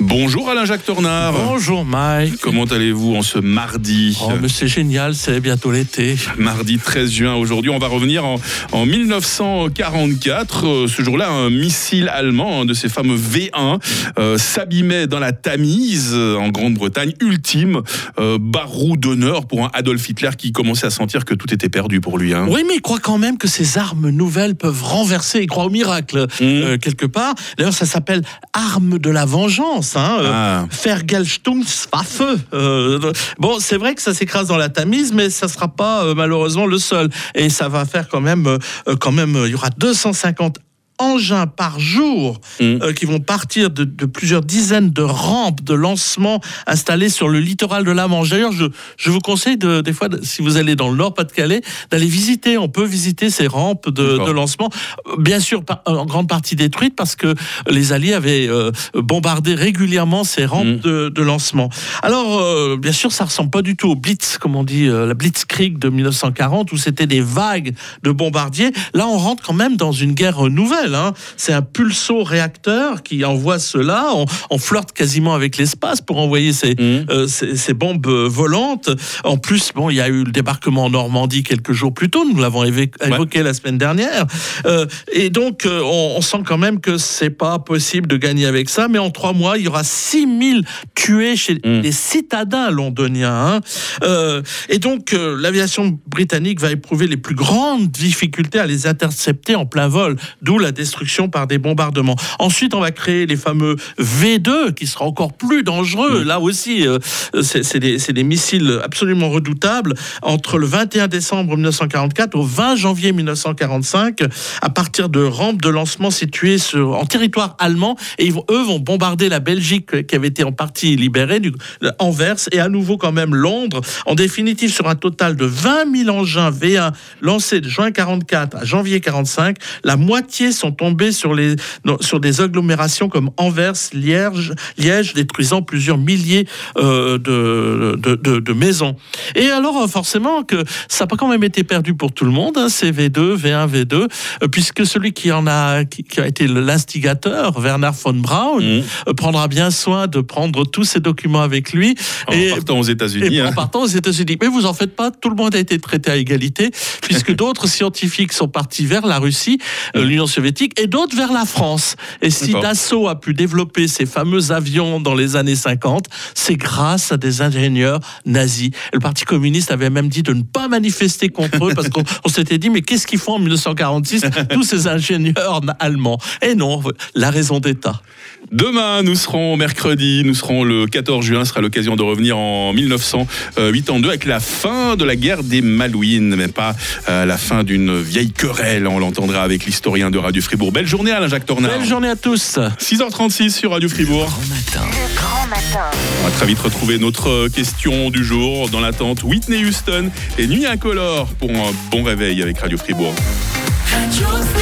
Bonjour Alain-Jacques Tornard. Bonjour Mike. Comment allez-vous en ce mardi Oh, mais c'est génial, c'est bientôt l'été. Mardi 13 juin aujourd'hui. On va revenir en, en 1944. Euh, ce jour-là, un missile allemand, un de ces fameux V1, euh, s'abîmait dans la Tamise, euh, en Grande-Bretagne. Ultime euh, barreau d'honneur pour un Adolf Hitler qui commençait à sentir que tout était perdu pour lui. hein. Oui, mais il croit quand même que ces armes nouvelles peuvent renverser. Il croit au miracle, euh, quelque part. D'ailleurs, ça s'appelle arme de la vengeance. Hein, euh, Ah. Euh, bon, c'est vrai que ça s'écrase dans la Tamise, mais ça sera pas euh, malheureusement le seul. Et ça va faire quand même, euh, quand même, il y aura 250 engins par jour Mm. euh, qui vont partir de, de plusieurs dizaines de rampes de lancement installées sur le littoral de la Manche. D'ailleurs, je, je vous conseille de, des fois, si vous allez dans le Nord-Pas-de-Calais, d'aller visiter. On peut visiter ces rampes de, lancement, bien sûr par- en grande partie détruites parce que les Alliés avaient euh, bombardé régulièrement ces rampes Mm. de, de lancement. Alors, euh, bien sûr, ça ressemble pas du tout au Blitz, comme on dit, la Blitzkrieg de 1940, où c'était des vagues de bombardiers. Là, on rentre quand même dans une guerre nouvelle. Hein. C'est un pulso-réacteur qui envoie cela. On, on flirte quasiment avec l'espace pour envoyer ces, Mm. euh, ces, ces bombes euh, volantes. En plus, bon, il y a eu le débarquement en Normandie quelques jours plus tôt. Nous l'avons évoqué la semaine dernière. Euh, et donc, euh, on, on sent quand même que c'est pas possible de gagner avec ça. Mais en trois mois, il y aura 6000 tués chez Mm. les citadins londoniens. hein. Et donc, l'aviation britannique va éprouver les plus grandes difficultés à les intercepter en plein vol, d'où la destruction par des bombardements. Ensuite, on va créer les fameux V2, qui sera encore plus dangereux. Là aussi, euh, c'est des, missiles absolument redoutables. Entre le 21 décembre 1944 au 20 janvier 1945, à partir de rampes de lancement situées sur, en territoire allemand, et ils vont- eux vont bombarder la Belgique qui avait été en partie libérée, du, Anvers, et à nouveau quand même Londres. En définitive, sur un total de 20 000 engins V1 lancés de juin 44 à janvier 45, la moitié sont tombés sur, les, sur des agglomérations comme Anvers, Liège, Liège détruisant plusieurs milliers euh, de, de, de- de maisons. Et alors, euh, forcément, que ça n'a pas quand même été perdu pour tout le monde, hein, ces V2, V1, V2, euh, puisque celui qui en a, qui, qui a été l'instigateur, Werner von Braun, Mm. euh, prendra bien soin de prendre tous ces documents avec lui. En et partant aux États-Unis. hein. en partant aux États-Unis. Mais vous en faites pas, tout le monde a été traité à égalité, puisque d'autres scientifiques sont partis vers la Russie, l'Union soviétique, et d'autres vers la France. Et si. Dassault a pu développer ces fameux avions dans les années 50, c'est grâce à des ingénieurs nazis. Et le Parti communiste avait même dit de ne pas manifester contre eux, parce qu'on on s'était dit, mais qu'est-ce qu'ils font en 1946, tous ces ingénieurs allemands? Et non, la raison d'État. Demain, nous serons mercredi, nous serons le 14 juin, ce sera l'occasion de revenir en 1982 avec la fin de la guerre des Malouines, mais pas euh, la fin d'une vieille querelle, on l'entendra avec l'historien de Radio Fribourg. Belle journée Alain-Jacques Tornard. Belle journée à tous 6h36 sur Radio Fribourg. Grand matin. Le grand matin. On va très vite retrouver notre euh, question du jour dans l'attente Whitney Houston et Nuit Incolore pour un bon réveil avec Radio Fribourg. Radio Fribourg.